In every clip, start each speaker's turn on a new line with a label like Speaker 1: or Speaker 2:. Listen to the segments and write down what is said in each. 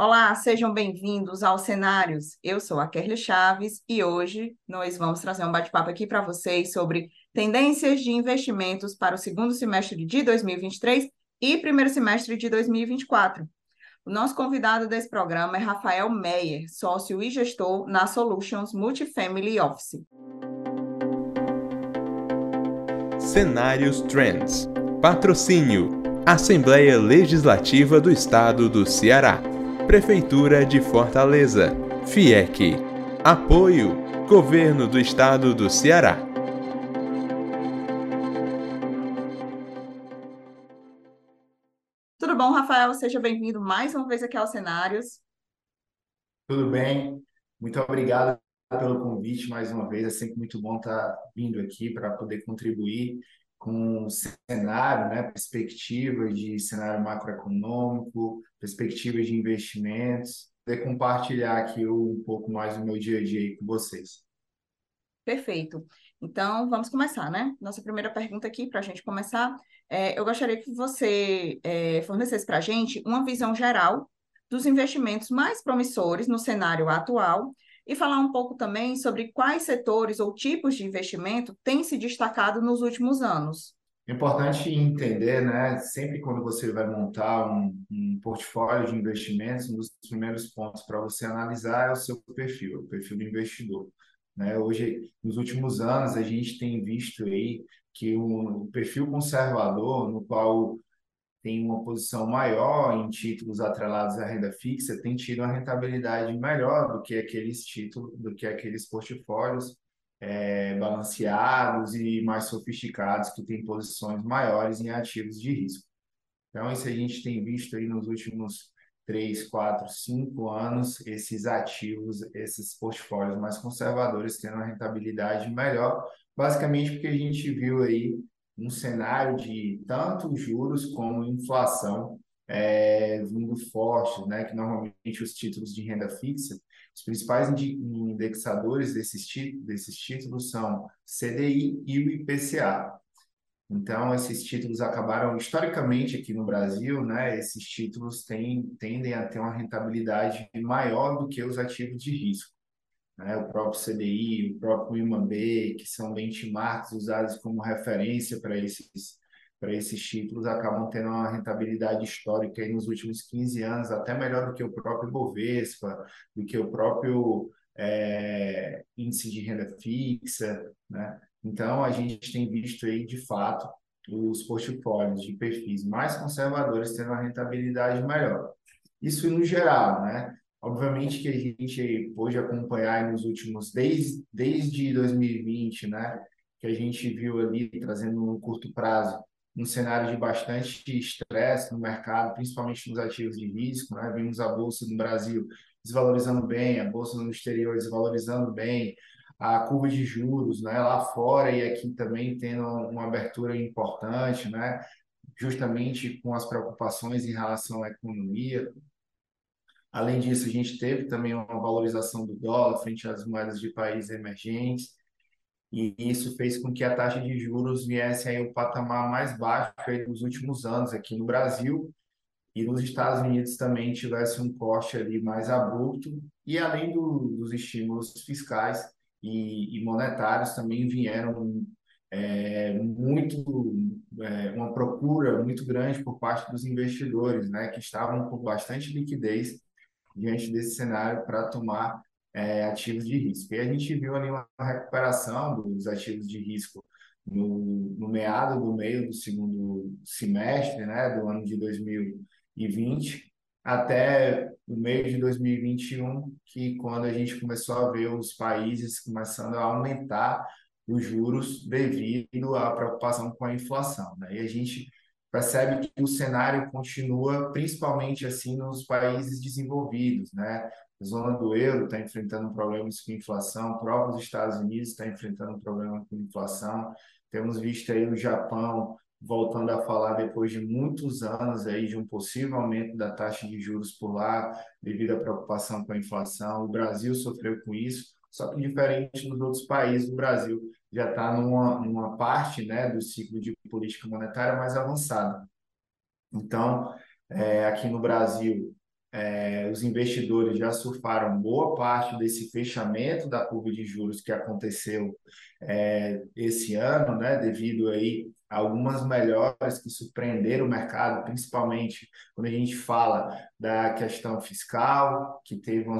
Speaker 1: Olá, sejam bem-vindos aos Cenários. Eu sou a Kerly Chaves e hoje nós vamos trazer um bate-papo aqui para vocês sobre tendências de investimentos para o segundo semestre de 2023 e primeiro semestre de 2024. O nosso convidado desse programa é Rafael Meyer, sócio e gestor na Solutions Multifamily Office.
Speaker 2: Cenários Trends. Patrocínio: Assembleia Legislativa do Estado do Ceará. Prefeitura de Fortaleza. FIEC. Apoio: Governo do Estado do Ceará.
Speaker 1: Tudo bom, Rafael? Seja bem-vindo mais uma vez aqui aos cenários.
Speaker 3: Tudo bem? Muito obrigado pelo convite mais uma vez. É sempre muito bom estar vindo aqui para poder contribuir com cenário, né, perspectiva de cenário macroeconômico, perspectiva de investimentos, poder compartilhar aqui um pouco mais do meu dia a dia com vocês.
Speaker 1: Perfeito. Então, vamos começar, né? Nossa primeira pergunta aqui, para a gente começar, é, eu gostaria que você é, fornecesse para a gente uma visão geral dos investimentos mais promissores no cenário atual e falar um pouco também sobre quais setores ou tipos de investimento têm se destacado nos últimos anos.
Speaker 3: Importante entender, né? Sempre quando você vai montar um, um portfólio de investimentos, um dos primeiros pontos para você analisar é o seu perfil, o perfil do investidor. Né? Hoje, nos últimos anos, a gente tem visto aí que o perfil conservador, no qual tem uma posição maior em títulos atrelados à renda fixa, tem tido uma rentabilidade melhor do que aqueles títulos, do que aqueles portfólios é, balanceados e mais sofisticados que têm posições maiores em ativos de risco. Então, isso a gente tem visto aí nos últimos três, quatro, cinco anos, esses ativos, esses portfólios mais conservadores tendo uma rentabilidade melhor, basicamente porque a gente viu aí um cenário de tanto juros como inflação é, vindo forte, né? que normalmente os títulos de renda fixa, os principais indexadores desses, desses títulos são CDI e o IPCA. Então, esses títulos acabaram, historicamente aqui no Brasil, né, esses títulos têm, tendem a ter uma rentabilidade maior do que os ativos de risco né, o próprio CDI, o próprio IMAB, que são benchmarks usados como referência para esses, esses títulos, acabam tendo uma rentabilidade histórica aí nos últimos 15 anos, até melhor do que o próprio Bovespa, do que o próprio é, índice de renda fixa. Né? Então, a gente tem visto aí, de fato, os portfólios de perfis mais conservadores tendo uma rentabilidade melhor. Isso no geral, né? Obviamente que a gente pôde acompanhar nos últimos, desde, desde 2020, né, que a gente viu ali, trazendo no curto prazo, um cenário de bastante estresse no mercado, principalmente nos ativos de risco. Né? Vimos a Bolsa no Brasil desvalorizando bem, a Bolsa no exterior desvalorizando bem, a curva de juros né? lá fora e aqui também tendo uma abertura importante, né? justamente com as preocupações em relação à economia. Além disso, a gente teve também uma valorização do dólar frente às moedas de países emergentes, e isso fez com que a taxa de juros viesse aí o patamar mais baixo dos últimos anos aqui no Brasil, e nos Estados Unidos também tivesse um corte ali mais abrupto, e além do, dos estímulos fiscais e, e, monetários também vieram é, muito é, uma procura muito grande por parte dos investidores, né, que estavam com bastante liquidez diante desse cenário para tomar é, ativos de risco. E a gente viu ali uma recuperação dos ativos de risco no, no meado do meio do segundo semestre né, do ano de 2020 até o meio de 2021, que quando a gente começou a ver os países começando a aumentar os juros devido à preocupação com a inflação. Né? E a gente percebe que o cenário continua principalmente assim nos países desenvolvidos, né? A zona do euro está enfrentando problemas com inflação, o próprio Estados Unidos está enfrentando problemas com inflação. Temos visto aí o Japão voltando a falar depois de muitos anos aí de um possível aumento da taxa de juros por lá, devido à preocupação com a inflação. O Brasil sofreu com isso, só que diferente dos outros países, o Brasil já está numa, numa parte né, do ciclo de política monetária mais avançada. Então, é, aqui no Brasil, é, os investidores já surfaram boa parte desse fechamento da curva de juros que aconteceu é, esse ano, né, devido aí a algumas melhoras que surpreenderam o mercado, principalmente quando a gente fala da questão fiscal, que teve uma,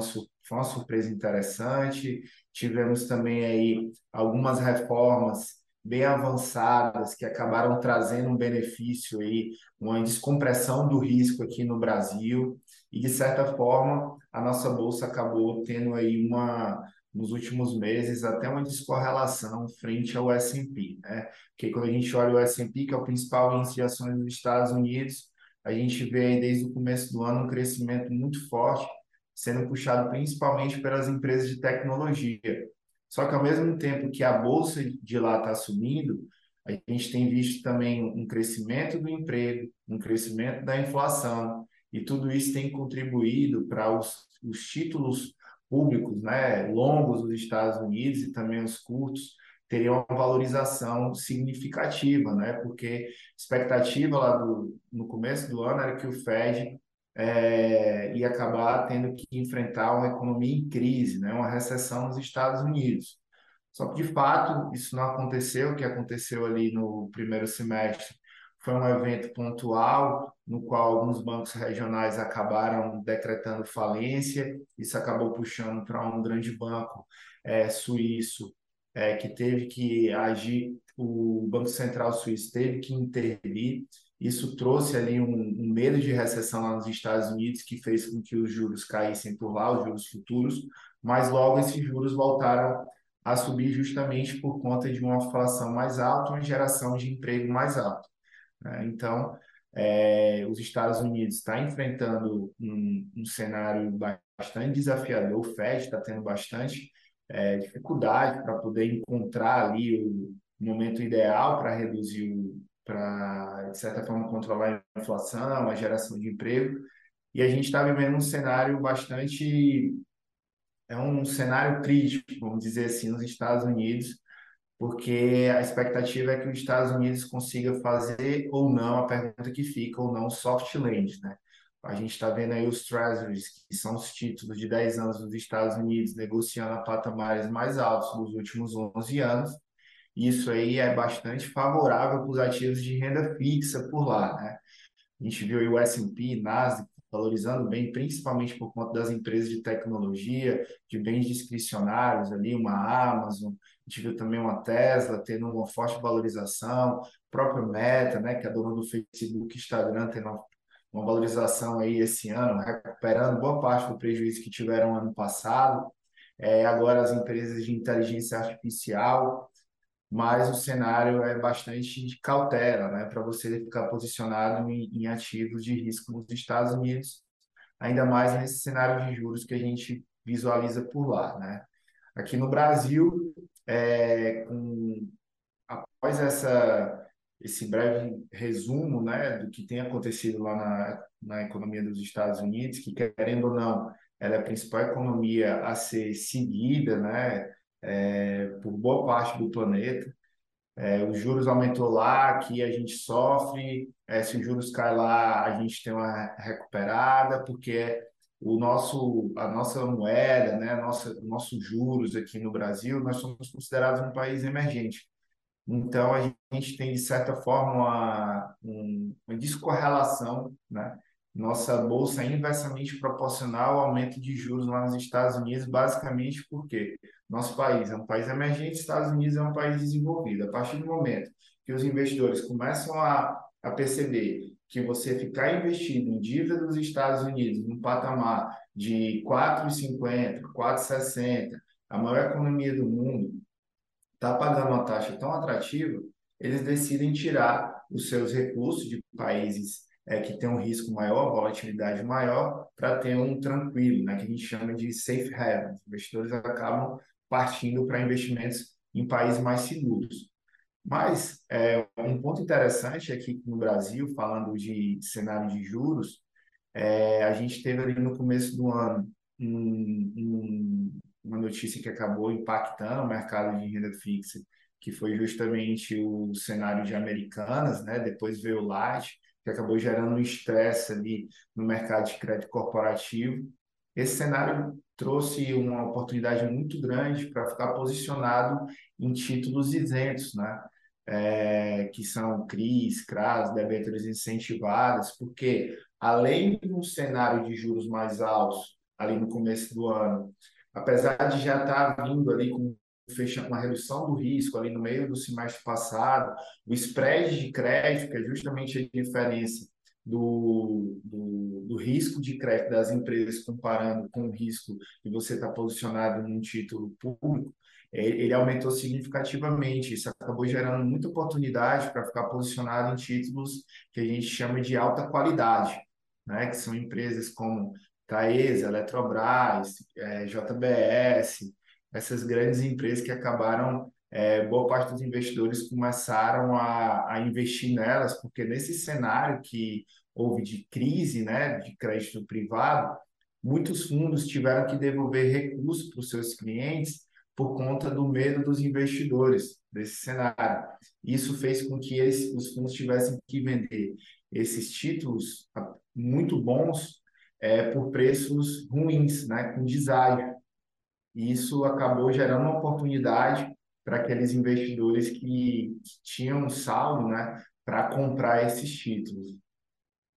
Speaker 3: uma surpresa interessante, tivemos também aí algumas reformas bem avançadas que acabaram trazendo um benefício aí, uma descompressão do risco aqui no Brasil e de certa forma a nossa bolsa acabou tendo aí uma nos últimos meses até uma descorrelação frente ao S&P, né? Porque quando a gente olha o S&P, que é o principal índice de ações dos Estados Unidos, a gente vê aí desde o começo do ano um crescimento muito forte, sendo puxado principalmente pelas empresas de tecnologia. Só que ao mesmo tempo que a bolsa de lá está subindo, a gente tem visto também um crescimento do emprego, um crescimento da inflação, e tudo isso tem contribuído para os, os títulos públicos, né, longos dos Estados Unidos e também os curtos, teriam uma valorização significativa, né? Porque a expectativa lá do, no começo do ano era que o Fed é, ia acabar tendo que enfrentar uma economia em crise, né? Uma recessão nos Estados Unidos. Só que, de fato, isso não aconteceu. O que aconteceu ali no primeiro semestre foi um evento pontual, no qual alguns bancos regionais acabaram decretando falência. Isso acabou puxando para um grande banco é, suíço é, que teve que agir. O Banco Central Suíço teve que intervir. Isso trouxe ali um, um medo de recessão lá nos Estados Unidos, que fez com que os juros caíssem por lá, os juros futuros, mas logo esses juros voltaram a subir justamente por conta de uma inflação mais alta, uma geração de emprego mais alta. Né? Então, é, os Estados Unidos está enfrentando um, um, cenário bastante desafiador, o Fed está tendo bastante é, dificuldade para poder encontrar ali o momento ideal para reduzir, para, de certa forma, controlar a inflação, a geração de emprego, e a gente está vivendo um cenário bastante é um cenário crítico, vamos dizer assim, nos Estados Unidos, porque a expectativa é que os Estados Unidos consiga fazer ou não a pergunta que fica, ou não, soft land, né? A gente está vendo aí os Treasuries, que são os títulos de 10 anos dos Estados Unidos, negociando a patamares mais altos nos últimos 11 anos. Isso aí é bastante favorável para os ativos de renda fixa por lá, né? A gente viu o S&P, Nasdaq valorizando bem, principalmente por conta das empresas de tecnologia, de bens discricionários ali, uma Amazon, a gente viu também uma Tesla tendo uma forte valorização, próprio Meta, né, que é dona do Facebook, Instagram, tendo uma, uma valorização aí esse ano, recuperando boa parte do prejuízo que tiveram ano passado. É, agora as empresas de inteligência artificial, mas o cenário é bastante de cautela, né, para você ficar posicionado em, em ativos de risco nos Estados Unidos, ainda mais nesse cenário de juros que a gente visualiza por lá, né? Aqui no Brasil, é, com, após essa, esse breve resumo né, do que tem acontecido lá na, na economia dos Estados Unidos, que querendo ou não, ela é a principal economia a ser seguida né, é, por boa parte do planeta. É, os juros aumentou lá, aqui a gente sofre, é, se os juros caem lá, a gente tem uma recuperada, porque o nosso, a nossa moeda, né, nossa, nossos juros aqui no Brasil, nós somos considerados um país emergente. Então, a gente tem, de certa forma, uma, uma descorrelação, né? Nossa bolsa é inversamente proporcional ao aumento de juros lá nos Estados Unidos, basicamente porque nosso país é um país emergente, Estados Unidos é um país desenvolvido. A partir do momento que os investidores começam a, a perceber que você ficar investido em dívida dos Estados Unidos num patamar de 4,50, 4,60, a maior economia do mundo, está pagando uma taxa tão atrativa, eles decidem tirar os seus recursos de países é, que têm um risco maior, volatilidade maior, para ter um tranquilo, né, que a gente chama de safe haven. Os investidores acabam partindo para investimentos em países mais seguros. Mas é, um ponto interessante é no Brasil, falando de cenário de juros, é, a gente teve ali no começo do ano um, um, uma notícia que acabou impactando o mercado de renda fixa, que foi justamente o cenário de Americanas, né? depois veio o Light, que que acabou gerando um estresse ali no mercado de crédito corporativo. Esse cenário trouxe uma oportunidade muito grande para ficar posicionado em títulos isentos, né? É, que são CRIs, CRAS, debêntures incentivadas, porque além de um cenário de juros mais altos ali no começo do ano, apesar de já estar tá vindo ali com uma redução do risco ali no meio do semestre passado, o spread de crédito, que é justamente a diferença do, do, do, risco de crédito das empresas comparando com o risco que você está posicionado num título público, é, ele aumentou significativamente. Isso acabou gerando muita oportunidade para ficar posicionado em títulos que a gente chama de alta qualidade, né? que são empresas como Taesa, Eletrobras, é, JBS, essas grandes empresas que acabaram é, boa parte dos investidores começaram a, a investir nelas, porque nesse cenário que houve de crise né, de crédito privado, muitos fundos tiveram que devolver recursos para os seus clientes por conta do medo dos investidores desse cenário. Isso fez com que eles, os fundos tivessem que vender esses títulos muito bons é, por preços ruins, né, com deságio. E isso acabou gerando uma oportunidade para aqueles investidores que, tinham saldo né, para comprar esses títulos.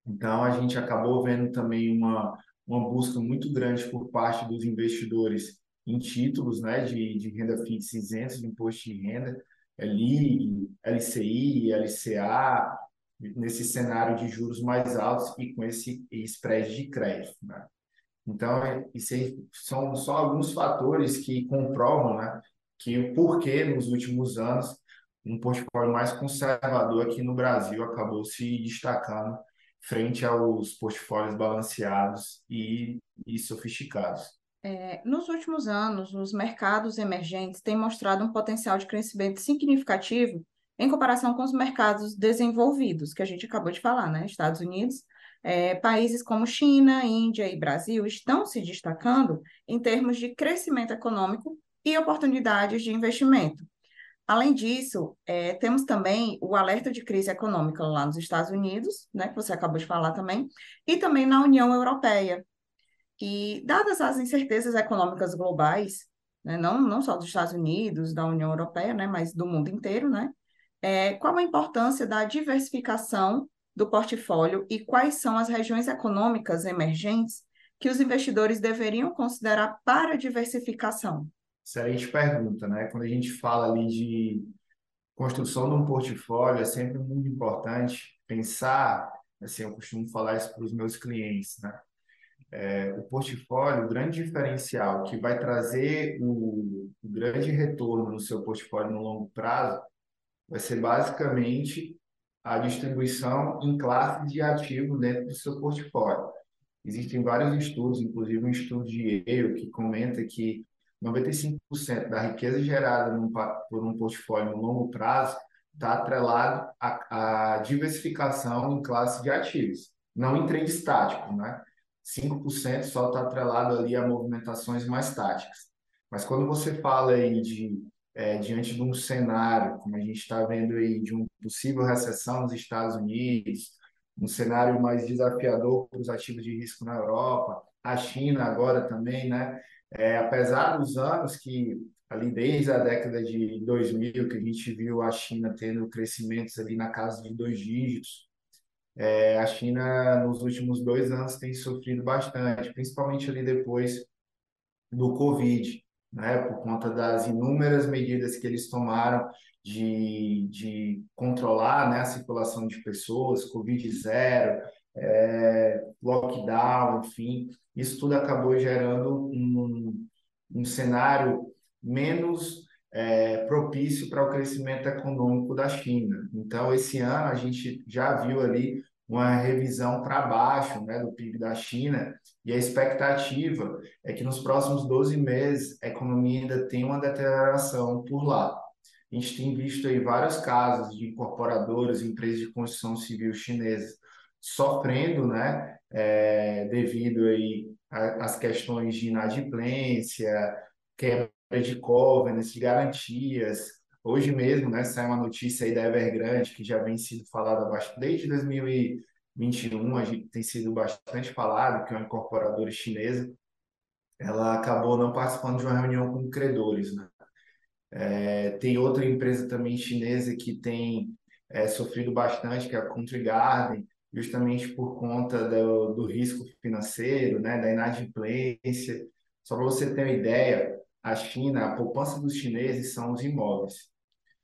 Speaker 3: Então, a gente acabou vendo também uma, uma busca muito grande por parte dos investidores em títulos né, de, de renda fixa isentos de imposto de renda, LI, LCI, LCA, nesse cenário de juros mais altos e com esse spread de crédito. Né? Então, isso são só alguns fatores que comprovam né, que o porquê nos últimos anos um portfólio mais conservador aqui no Brasil acabou se destacando frente aos portfólios balanceados e, e sofisticados.
Speaker 1: É, nos últimos anos, os mercados emergentes têm mostrado um potencial de crescimento significativo em comparação com os mercados desenvolvidos, que a gente acabou de falar, né? Estados Unidos, é, países como China, Índia e Brasil estão se destacando em termos de crescimento econômico e oportunidades de investimento. Além disso, é, temos também o alerta de crise econômica lá nos Estados Unidos, né, que você acabou de falar também, e também na União Europeia. E, dadas as incertezas econômicas globais, né, não, não só dos Estados Unidos, da União Europeia, né, mas do mundo inteiro, né, é, qual a importância da diversificação do portfólio e quais são as regiões econômicas emergentes que os investidores deveriam considerar para diversificação?
Speaker 3: Excelente pergunta, né? Quando a gente fala ali de construção de um portfólio, é sempre muito importante pensar, assim, eu costumo falar isso para os meus clientes, né? É, o portfólio, o grande diferencial que vai trazer o, o grande retorno no seu portfólio no longo prazo vai ser basicamente a distribuição em classes de ativo dentro do seu portfólio. Existem vários estudos, inclusive um estudo de Yale que comenta que 95% da riqueza gerada num, por um portfólio no longo prazo está atrelado à, à, diversificação em classe de ativos, não em trade estáticos, né? 5% só está atrelado ali a movimentações mais táticas. Mas quando você fala aí de é, diante de um cenário, como a gente está vendo aí, de uma possível recessão nos Estados Unidos, um cenário mais desafiador para os ativos de risco na Europa, a China agora também, né? É, apesar dos anos que ali desde a década de 2000 que a gente viu a China tendo crescimentos ali na casa de dois dígitos, é, a China nos últimos dois anos tem sofrido bastante, principalmente ali depois do Covid, né, por conta das inúmeras medidas que eles tomaram de, de controlar né, a circulação de pessoas, Covid zero, é, lockdown, enfim, isso tudo acabou gerando um, um cenário menos é, propício para o crescimento econômico da China. Então, esse ano a gente já viu ali uma revisão para baixo né, do PIB da China, e a expectativa é que nos próximos 12 meses a economia ainda tenha uma deterioração por lá. A gente tem visto aí vários casos de incorporadoras, empresas de construção civil chinesas sofrendo, né, é, devido aí às questões de inadimplência, quebra de covenants, de garantias. Hoje mesmo, né, sai uma notícia aí da Evergrande que já vem sido falada desde 2000 21, a gente tem sido bastante falado, que é uma incorporadora chinesa, ela acabou não participando de uma reunião com credores, né? É, tem outra empresa também chinesa que tem é, sofrido bastante, que é a Country Garden, justamente por conta do, do risco financeiro, né, da inadimplência. Só para você ter uma ideia, a China, a poupança dos chineses são os imóveis.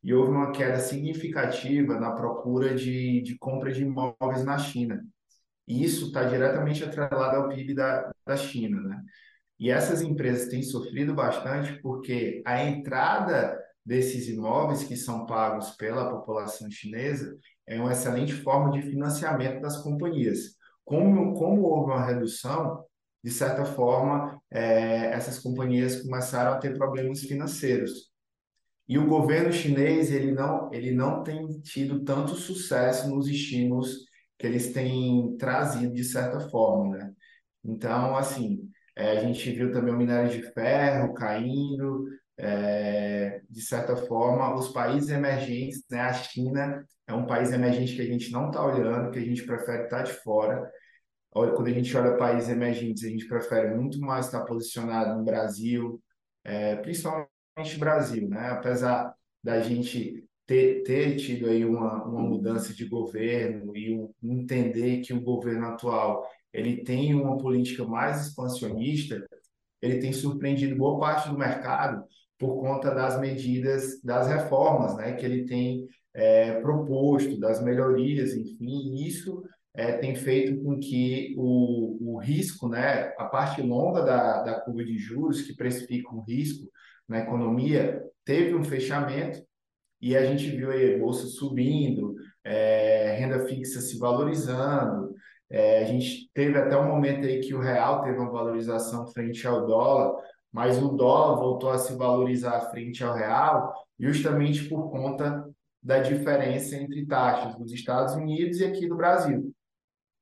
Speaker 3: E houve uma queda significativa na procura de, de compra de imóveis na China. E isso está diretamente atrelado ao PIB da, da China, né? E essas empresas têm sofrido bastante porque a entrada desses imóveis que são pagos pela população chinesa é uma excelente forma de financiamento das companhias. Como, como houve uma redução, de certa forma, é, essas companhias começaram a ter problemas financeiros. E o governo chinês ele não, ele não tem tido tanto sucesso nos estímulos que eles têm trazido, de certa forma. Né? Então, assim, é, a gente viu também o minério de ferro caindo, é, de certa forma, os países emergentes, né, a China é um país emergente que a gente não está olhando, que a gente prefere estar tá de fora. Quando a gente olha países emergentes, a gente prefere muito mais estar posicionado no Brasil, é, principalmente Brasil, né? Apesar da gente ter, ter tido aí uma, uma mudança de governo e um, entender que o governo atual ele tem uma política mais expansionista, ele tem surpreendido boa parte do mercado por conta das medidas, das reformas né, que ele tem é, proposto, das melhorias, enfim, isso é, tem feito com que o, o risco, né, a parte longa da, da curva de juros, que precifica um risco na economia, teve um fechamento e a gente viu aí a bolsa subindo, é, renda fixa se valorizando, é, a gente teve até um momento aí que o real teve uma valorização frente ao dólar, mas o dólar voltou a se valorizar frente ao real, justamente por conta da diferença entre taxas dos Estados Unidos e aqui do Brasil.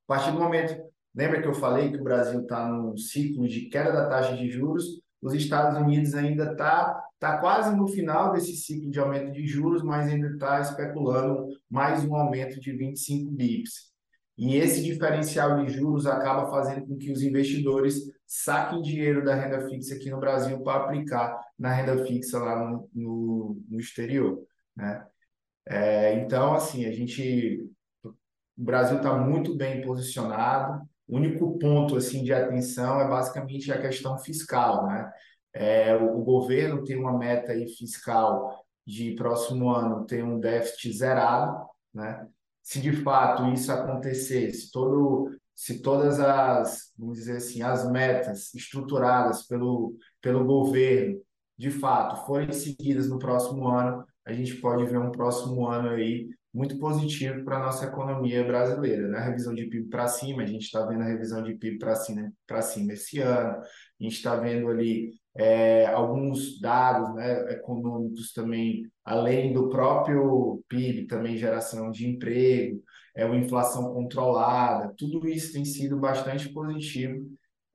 Speaker 3: A partir do momento, lembra que eu falei que o Brasil está num ciclo de queda da taxa de juros, os Estados Unidos ainda está tá quase no final desse ciclo de aumento de juros, mas ainda está especulando mais um aumento de 25 bips. E esse diferencial de juros acaba fazendo com que os investidores saquem dinheiro da renda fixa aqui no Brasil para aplicar na renda fixa lá no, no, no exterior. Né? É, então, assim, a gente. O Brasil está muito bem posicionado. O único ponto assim de atenção é basicamente a questão fiscal, né? É, o, o governo tem uma meta aí fiscal de próximo ano ter um déficit zerado, né? Se de fato isso acontecer, se, todo, se todas as, vamos dizer assim, as metas estruturadas pelo, pelo governo, de fato, forem seguidas no próximo ano, a gente pode ver um próximo ano aí muito positivo para a nossa economia brasileira. Né? revisão de PIB para cima, a gente está vendo a revisão de PIB para cima, cima esse ano, a gente está vendo ali é, alguns dados né, econômicos também, além do próprio PIB, também geração de emprego, é uma inflação controlada, tudo isso tem sido bastante positivo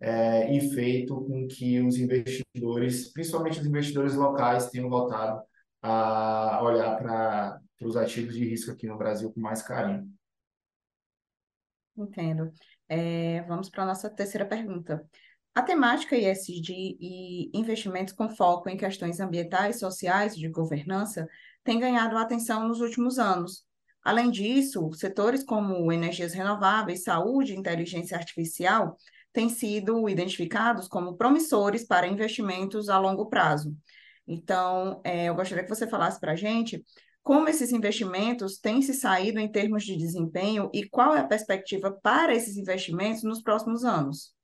Speaker 3: é, e feito com que os investidores, principalmente os investidores locais, tenham voltado a olhar para os ativos de risco aqui no Brasil com mais carinho.
Speaker 1: Entendo. É, vamos para a nossa terceira pergunta. A temática ESG e investimentos com foco em questões ambientais, sociais e de governança tem ganhado atenção nos últimos anos. Além disso, setores como energias renováveis, saúde e inteligência artificial têm sido identificados como promissores para investimentos a longo prazo. Então, é, eu gostaria que você falasse para a gente como esses investimentos têm se saído em termos de desempenho e qual é a perspectiva para esses investimentos nos próximos anos?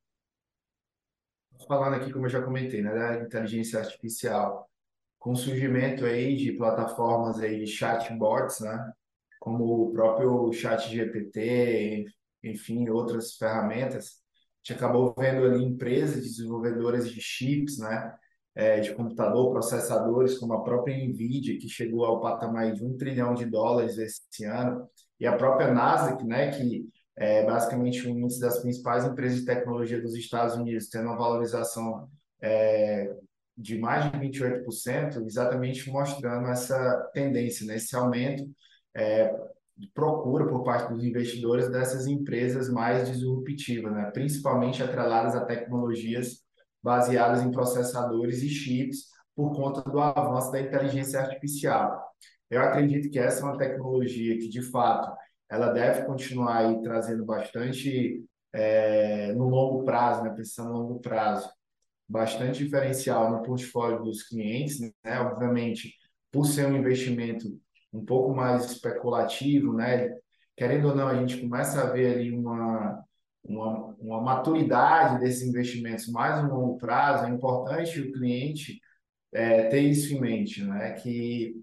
Speaker 3: Falando aqui, como eu já comentei, né, da inteligência artificial, com o surgimento aí de plataformas aí de chatbots, né, como o próprio chat GPT, enfim, outras ferramentas, a gente acabou vendo ali empresas desenvolvedoras de chips, né, é, de computador, processadores, como a própria NVIDIA, que chegou ao patamar de um trilhão de dólares esse ano, e a própria Nasdaq, né, que é basicamente o índice das principais empresas de tecnologia dos Estados Unidos, tendo uma valorização é, de mais de 28%, exatamente mostrando essa tendência, né, esse aumento. É, procura por parte dos investidores dessas empresas mais disruptivas, né? principalmente atreladas a tecnologias baseadas em processadores e chips por conta do avanço da inteligência artificial. Eu acredito que essa é uma tecnologia que, de fato, ela deve continuar aí trazendo bastante, é, no longo prazo, né? pensando no longo prazo, bastante diferencial no portfólio dos clientes, né? Obviamente, por ser um investimento um pouco mais especulativo, né? Querendo ou não, a gente começa a ver ali uma, uma, uma maturidade desses investimentos mais no longo prazo. É importante o cliente é, ter isso em mente, né? Que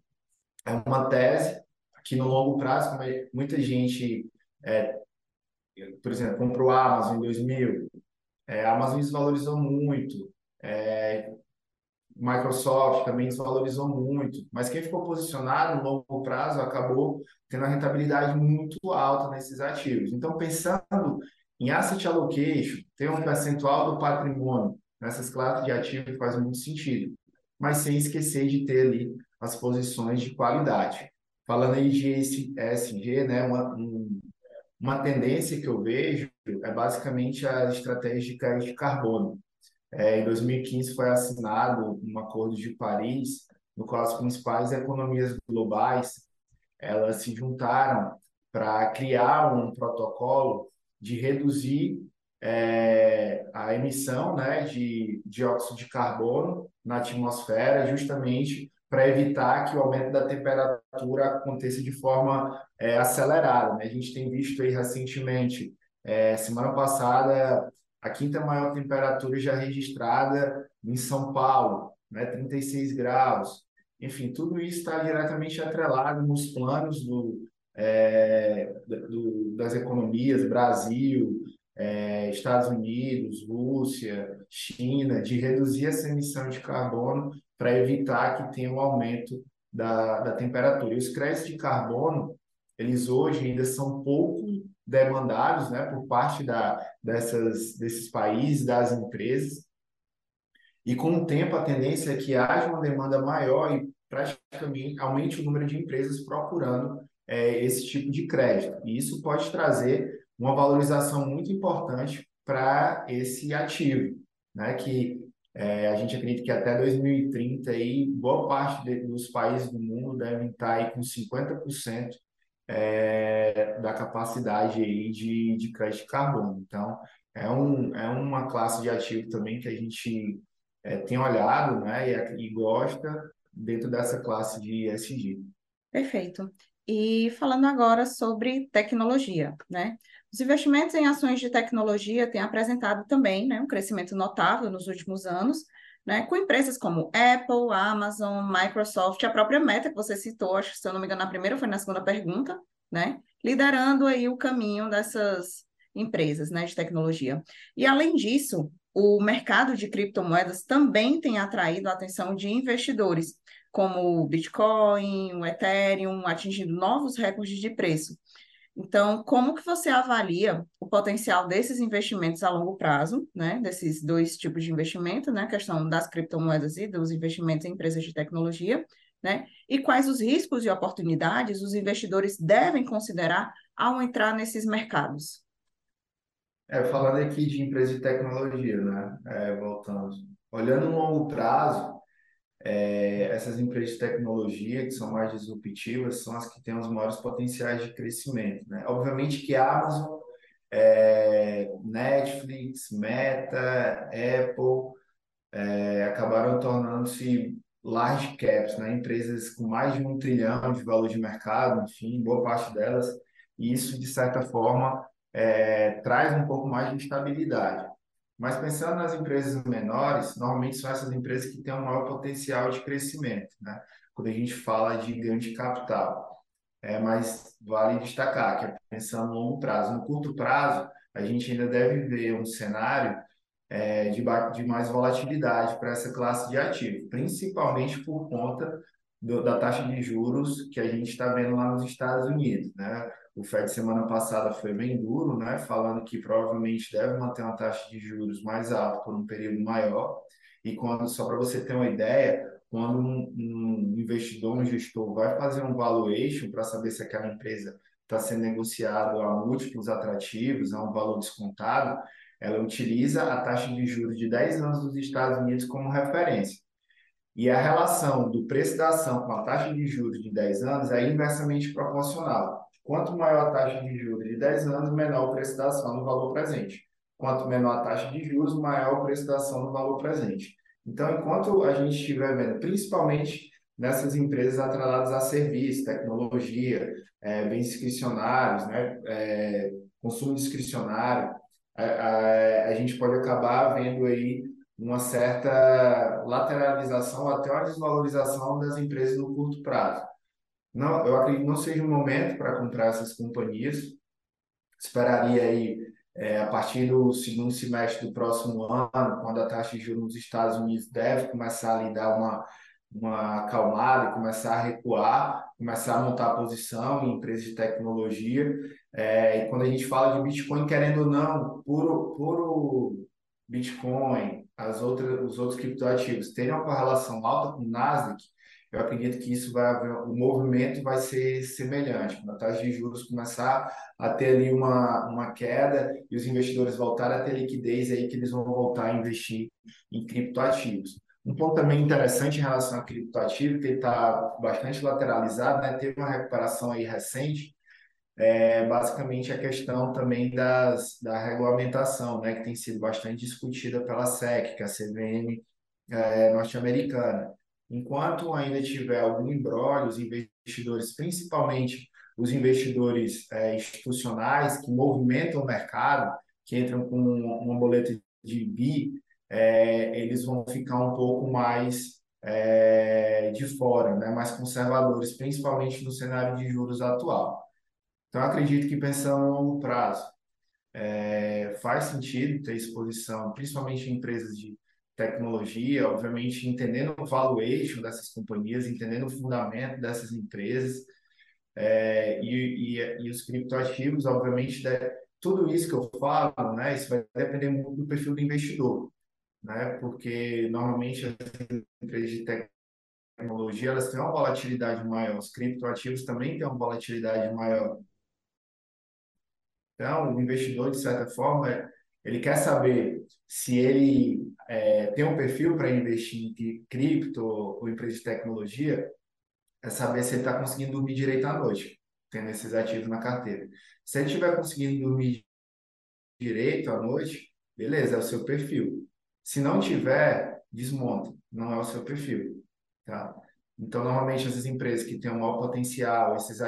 Speaker 3: é uma tese que no longo prazo, é, muita gente, é, por exemplo, comprou a Amazon em 2000, é, a Amazon desvalorizou muito, é, Microsoft também desvalorizou muito, mas quem ficou posicionado no longo prazo acabou tendo a rentabilidade muito alta nesses ativos. Então, pensando em asset allocation, ter um percentual do patrimônio nessas classes de ativos faz muito sentido, mas sem esquecer de ter ali as posições de qualidade. Falando aí de ESG, né, uma, um, uma tendência que eu vejo é basicamente as estratégias de crédito de carbono. É, em 2015 foi assinado um acordo de Paris, no qual as principais economias globais elas se juntaram para criar um protocolo de reduzir é, a emissão né, de dióxido de carbono na atmosfera, justamente para evitar que o aumento da temperatura aconteça de forma é, acelerada. Né? A gente tem visto aí recentemente, é, semana passada, a quinta maior temperatura já registrada em São Paulo, né, 36 graus. Enfim, tudo isso está diretamente atrelado nos planos do, é, do, das economias, Brasil, é, Estados Unidos, Rússia, China, de reduzir essa emissão de carbono para evitar que tenha um aumento da, da temperatura. E os créditos de carbono, eles hoje ainda são pouco demandados né, por parte da, dessas, desses países, das empresas. E com o tempo, a tendência é que haja uma demanda maior e praticamente aumente o número de empresas procurando é, esse tipo de crédito. E isso pode trazer uma valorização muito importante para esse ativo, né? que é, a gente acredita que até 2030 aí, boa parte de, dos países do mundo devem estar aí com 50% é, da capacidade aí de, de crédito de carbono. Então, é, um, é uma classe de ativo também que a gente é, tem olhado né, e, e gosta dentro dessa classe de ESG.
Speaker 1: Perfeito. E falando agora sobre tecnologia, né? Os investimentos em ações de tecnologia têm apresentado também né, um crescimento notável nos últimos anos, né, com empresas como Apple, Amazon, Microsoft, a própria Meta, que você citou, acho que se eu não me engano, na primeira foi na segunda pergunta, né, liderando aí o caminho dessas empresas né, de tecnologia. E, além disso, o mercado de criptomoedas também tem atraído a atenção de investidores, como o Bitcoin, o Ethereum, atingindo novos recordes de preço. Então, como que você avalia o potencial desses investimentos a longo prazo, né? Desses dois tipos de investimento, né? A questão das criptomoedas e dos investimentos em empresas de tecnologia, né? E quais os riscos e oportunidades os investidores devem considerar ao entrar nesses mercados?
Speaker 3: É, falando aqui de empresa de tecnologia, né? É, voltando. Olhando no longo prazo, é, essas empresas de tecnologia que são mais disruptivas são as que têm os maiores potenciais de crescimento. Né? Obviamente que Amazon, é, Netflix, Meta, Apple é, acabaram tornando-se large caps, né? empresas com mais de um trilhão de valor de mercado, enfim, boa parte delas, e isso, de certa forma, é, traz um pouco mais de estabilidade. Mas pensando nas empresas menores, normalmente são essas empresas que têm um maior potencial de crescimento, né? Quando a gente fala de ganho de capital. É, mas vale destacar que é pensando no longo prazo. No curto prazo, a gente ainda deve ver um cenário é, de, de mais volatilidade para essa classe de ativo, principalmente por conta do, da taxa de juros que a gente está vendo lá nos Estados Unidos, né? O Fed semana passada foi bem duro, né? Falando que provavelmente deve manter uma taxa de juros mais alta por um período maior. E quando, só para você ter uma ideia, quando um, um, investidor, um gestor vai fazer um valuation para saber se aquela empresa está sendo negociado a múltiplos atrativos, a um valor descontado, ela utiliza a taxa de juros de 10 anos dos Estados Unidos como referência. E a relação do preço da ação com a taxa de juros de 10 anos é inversamente proporcional. Quanto maior a taxa de juros de 10 anos, menor o preço da ação no valor presente. Quanto menor a taxa de juros, maior o preço da ação no valor presente. Então, enquanto a gente estiver vendo, principalmente nessas empresas atreladas a serviço, tecnologia, é, bens discricionários, né, é, consumo discricionário, a, a, a, gente pode acabar vendo aí uma certa lateralização, até uma desvalorização das empresas no curto prazo. Não, eu acredito que não seja o momento para comprar essas companhias. Esperaria aí é, a partir do segundo semestre do próximo ano, quando a taxa de juros nos Estados Unidos deve começar a lhe dar uma uma acalmada, começar a recuar, começar a montar posição em empresas de tecnologia. É, e quando a gente fala de Bitcoin, querendo ou não, puro, puro Bitcoin, as outras, os outros criptoativos terem uma correlação alta com o Nasdaq, eu acredito que isso vai haver, o movimento vai ser semelhante. Quando a taxa de juros começar a ter ali uma, uma queda e os investidores voltarem a ter liquidez, é aí que eles vão voltar a investir em criptoativos. Um ponto também interessante em relação ao criptoativo, que está bastante lateralizado, né? teve uma recuperação aí recente, é basicamente a questão também das, da regulamentação, né? que tem sido bastante discutida pela SEC, que é a CVM é, norte-americana. Enquanto ainda tiver algum embrólio, os investidores, principalmente os investidores é, institucionais que movimentam o mercado, que entram com uma boleta de BI, é, eles vão ficar um pouco mais é, de fora, né, mais conservadores, principalmente no cenário de juros atual. Então, acredito que pensando a longo prazo, é, faz sentido ter exposição, principalmente em empresas de tecnologia, obviamente entendendo o valuation dessas companhias, entendendo o fundamento dessas empresas, é, e, e, e, os criptoativos, obviamente, tudo isso que eu falo, né, isso vai depender muito do perfil do investidor né? Porque normalmente as empresas de tecnologia elas têm uma volatilidade maior, os criptoativos também têm uma volatilidade maior. Então, o investidor, de certa forma, ele quer saber se ele é, tem um perfil para investir em cripto ou empresa de tecnologia, é saber se ele está conseguindo dormir direito à noite, tendo esses ativos na carteira. Se ele estiver conseguindo dormir direito à noite, beleza, é o seu perfil. Se não tiver, desmonta, não é o seu perfil, tá? Então, normalmente, essas empresas que têm um maior potencial, esses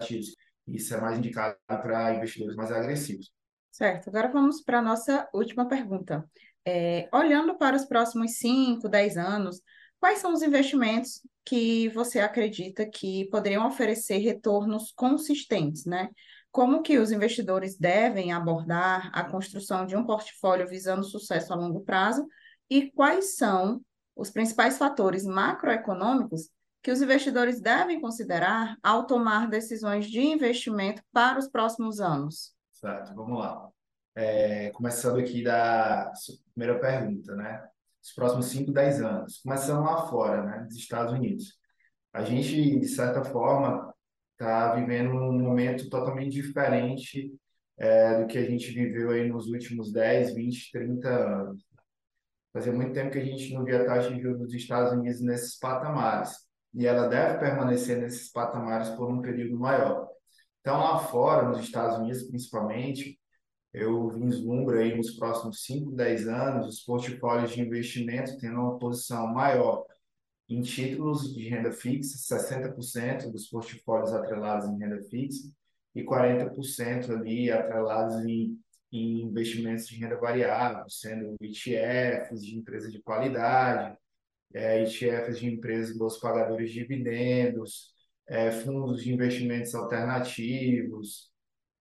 Speaker 3: ativos, isso é mais indicado para investidores mais agressivos.
Speaker 1: Certo, agora vamos para a nossa última pergunta. É, olhando para os próximos 5, 10 anos, quais são os investimentos que você acredita que poderiam oferecer retornos consistentes, né? como que os investidores devem abordar a construção de um portfólio visando sucesso a longo prazo e quais são os principais fatores macroeconômicos que os investidores devem considerar ao tomar decisões de investimento para os próximos anos?
Speaker 3: Certo, vamos lá. É, começando aqui da primeira pergunta, né? Os próximos 5, 10 anos. Começando lá fora, né? Dos Estados Unidos. A gente, de certa forma, está vivendo um momento totalmente diferente é, do que a gente viveu aí nos últimos 10, 20, 30 anos. Fazia muito tempo que a gente não via a taxa de juros dos Estados Unidos nesses patamares, e ela deve permanecer nesses patamares por um período maior. Então, lá fora, nos Estados Unidos principalmente, eu vislumbro aí nos próximos 5, 10 anos os portfólios de investimento tendo uma posição maior em títulos de renda fixa, 60% dos portfólios atrelados em renda fixa e 40% ali atrelados em, em investimentos de renda variável, sendo ETFs de empresas de qualidade, é, ETFs de empresas de bons pagadores de dividendos, é, fundos de investimentos alternativos,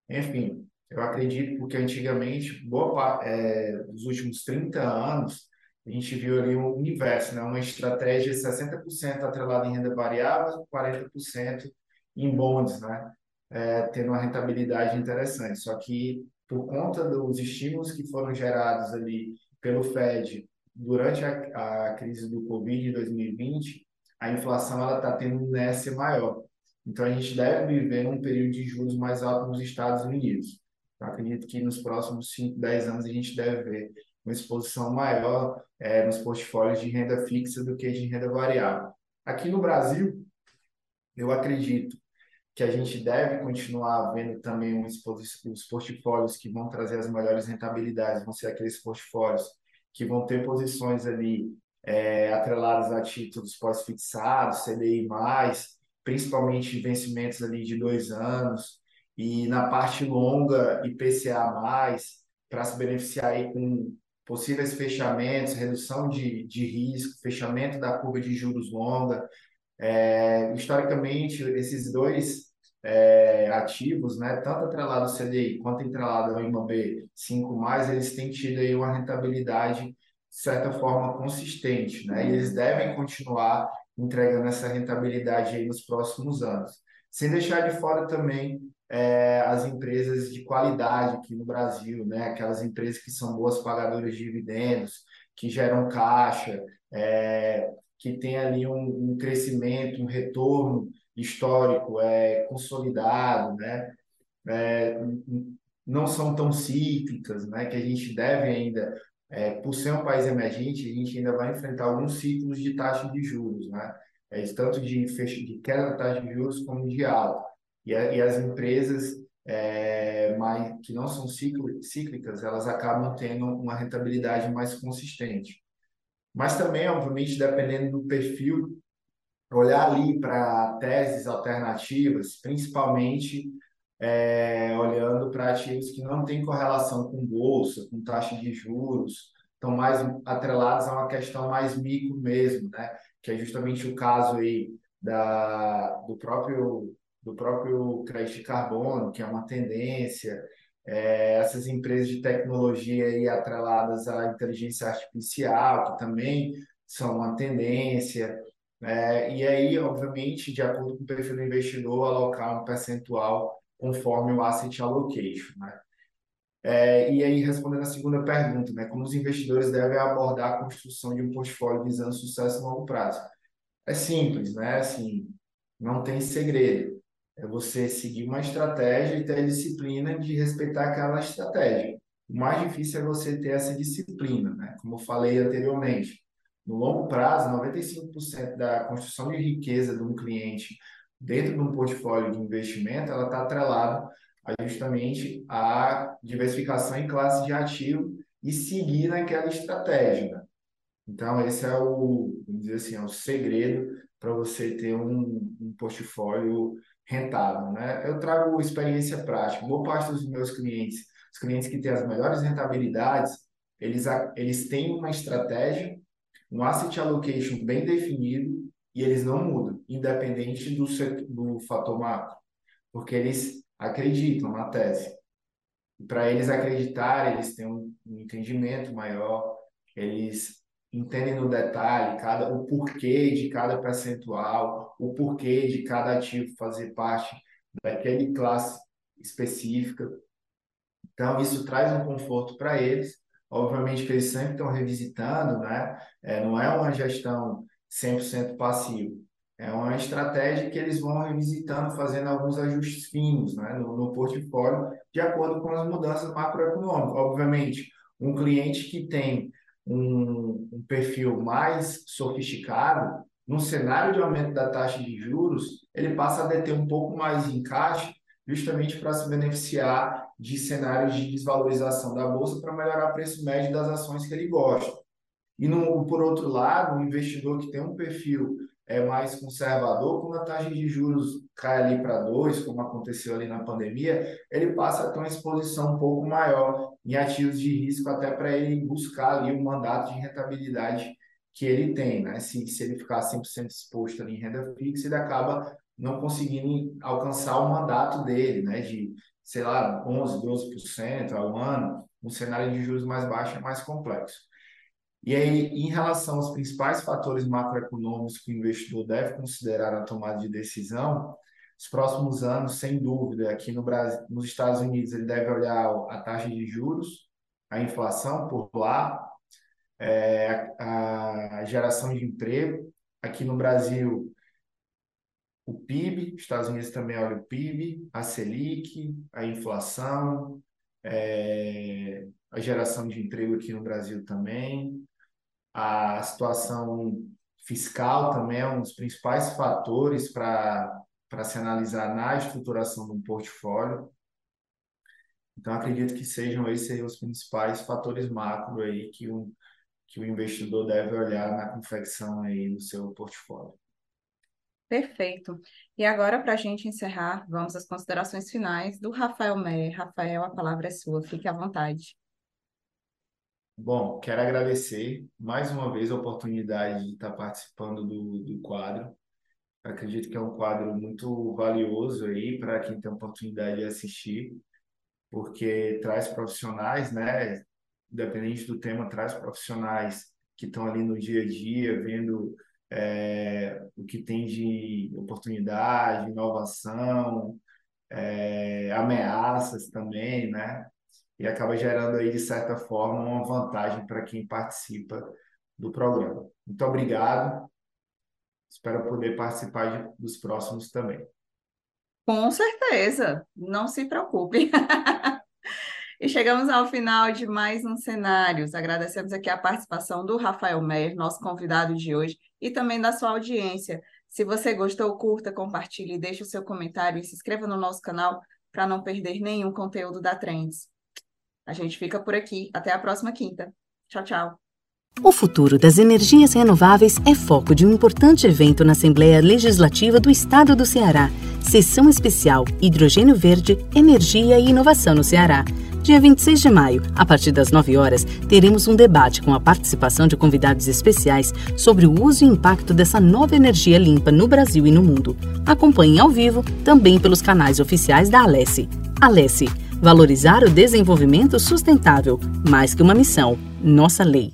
Speaker 3: enfim, eu acredito porque antigamente, boa é, dos últimos 30 anos, a gente viu ali um universo, né? uma estratégia 60% atrelada em renda variável, 40% em bonds, né? É, tendo uma rentabilidade interessante. Só que por conta dos estímulos que foram gerados ali pelo Fed durante a, a crise do Covid em 2020, a inflação ela está tendo um inércia maior. Então, a gente deve viver um período de juros mais alto nos Estados Unidos. Eu acredito que nos próximos 5, 10 anos a gente deve ver uma exposição maior é, nos portfólios de renda fixa do que de renda variável. Aqui no Brasil, eu acredito que a gente deve continuar vendo também os portfólios que vão trazer as melhores rentabilidades, vão ser aqueles portfólios que vão ter posições ali é, atreladas a títulos pós-fixados, CDI+, principalmente vencimentos ali de dois anos, e na parte longa, IPCA+, para se beneficiar aí com possíveis fechamentos, redução de, de risco, fechamento da curva de juros longa. É, historicamente, esses dois é, ativos, né, tanto atrelado ao CDI quanto atrelado ao IMAB 5+, eles têm tido aí uma rentabilidade, de certa forma, consistente, né, e eles devem continuar entregando essa rentabilidade aí nos próximos anos. Sem deixar de fora também é, as empresas de qualidade aqui no Brasil, né? aquelas empresas que são boas pagadoras de dividendos, que geram caixa, é, que tem ali um, um, crescimento, um retorno histórico é, consolidado, né? É, não são tão cíclicas, né? que a gente deve ainda é, por ser um país emergente, a gente ainda vai enfrentar alguns ciclos de taxa de juros, né? É, tanto de, de queda da taxa de juros como de alta. E, a, e as empresas é, mais, que não são cíclicas, elas acabam tendo uma rentabilidade mais consistente. Mas também, obviamente, dependendo do perfil, olhar ali para teses alternativas, principalmente é, olhando para ativos que não têm correlação com bolsa, com taxa de juros, estão mais atrelados a uma questão mais micro mesmo, né? Que é justamente o caso aí da, do próprio do próprio crédito de carbono, que é uma tendência, é, essas empresas de tecnologia aí atreladas à inteligência artificial, que também são uma tendência, é, e aí, obviamente, de acordo com o perfil do investidor, alocar um percentual conforme o asset allocation, né? É, e aí, respondendo a segunda pergunta, né, como os investidores devem abordar a construção de um portfólio visando sucesso a longo prazo? É simples, né? Assim, não tem segredo. É você seguir uma estratégia e ter a disciplina de respeitar aquela estratégia. O mais difícil é você ter essa disciplina, né? Como eu falei anteriormente. No longo prazo, 95% da construção de riqueza de um cliente dentro de um portfólio de investimento, ela está atrelada justamente à diversificação em classe de ativo e seguir naquela estratégia. Né? Então, esse é o, vamos dizer assim, é o segredo para você ter um, um portfólio rentável. Né? Eu trago experiência prática. Boa parte dos meus clientes, os clientes que têm as melhores rentabilidades, eles, eles têm uma estratégia, um asset allocation bem definido e eles não mudam, independente do, do fator macro, porque eles acreditam na tese. E para eles acreditarem, eles têm um, um entendimento maior, eles entendem no detalhe cada o porquê de cada percentual, o porquê de cada ativo fazer parte daquele classe específica. Então, isso traz um conforto para eles. Obviamente que eles sempre estão revisitando, né? É, não é uma gestão 100% passivo. É uma estratégia que eles vão revisitando, fazendo alguns ajustes finos né, no, no portfólio, de acordo com as mudanças macroeconômicas. Obviamente, um cliente que tem um, um perfil mais sofisticado, num cenário de aumento da taxa de juros, ele passa a deter um pouco mais de encaixe, justamente para se beneficiar de cenários de desvalorização da bolsa para melhorar o preço médio das ações que ele gosta. E no, por outro lado, o investidor que tem um perfil é mais conservador, quando a taxa de juros cai ali para 2, como aconteceu ali na pandemia, ele passa a ter uma exposição um pouco maior em ativos de risco, até para ele buscar ali o mandato de rentabilidade que ele tem. Né? Se, se ele ficar 100% exposto ali em renda fixa, ele acaba não conseguindo alcançar o mandato dele, né? de, sei lá, 11%, 12% ao ano. Um cenário de juros mais baixo é mais complexo. E aí, em relação aos principais fatores macroeconômicos que o investidor deve considerar na tomada de decisão, os próximos anos, sem dúvida, aqui no Brasil, nos Estados Unidos, ele deve olhar a taxa de juros, a inflação por lá, é, a, a geração de emprego. Aqui no Brasil, o PIB, os Estados Unidos também olha o PIB, a Selic, a inflação, é, a geração de emprego aqui no Brasil também, a situação fiscal também é um dos principais fatores para se analisar na estruturação de um portfólio. Então, acredito que sejam esses os principais fatores macro aí que o, que o investidor deve olhar na confecção aí do seu portfólio.
Speaker 1: Perfeito. E agora, para a gente encerrar, vamos às considerações finais do Rafael Meyer. Rafael, a palavra é sua, fique à vontade.
Speaker 3: Bom, quero agradecer mais uma vez a oportunidade de estar participando do, do quadro. Acredito que é um quadro muito valioso aí para quem tem a oportunidade de assistir porque traz profissionais, né? Independente do tema, traz profissionais que estão ali no dia a dia, vendo é, o que tem de oportunidade, inovação, é, ameaças também, né? E acaba gerando aí, de certa forma, uma vantagem para quem participa do programa. Muito obrigado. Espero poder participar de, dos próximos também.
Speaker 1: Com certeza, não se preocupe. e chegamos ao final de mais um Cenários. Agradecemos aqui a participação do Rafael Meyer, nosso convidado de hoje, e também da sua audiência. Se você gostou, curta, compartilhe, deixe o seu comentário e se inscreva no nosso canal para não perder nenhum conteúdo da Trends. A gente fica por aqui. Até a próxima quinta. Tchau, tchau.
Speaker 4: O futuro das energias renováveis é foco de um importante evento na Assembleia Legislativa do Estado do Ceará. Sessão especial Hidrogênio Verde, Energia e Inovação no Ceará. Dia 26 de maio, a partir das 9 horas, teremos um debate com a participação de convidados especiais sobre o uso e impacto dessa nova energia limpa no Brasil e no mundo. Acompanhe ao vivo também pelos canais oficiais da Alesse. Alesse, valorizar o desenvolvimento sustentável, mais que uma missão, nossa lei.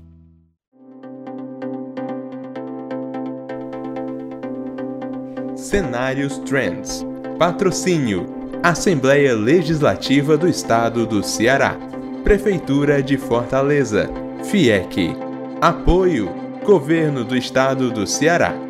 Speaker 2: Cenários Trends. Patrocínio: Assembleia Legislativa do Estado do Ceará. Prefeitura de Fortaleza. FIEC. Apoio: Governo do Estado do Ceará.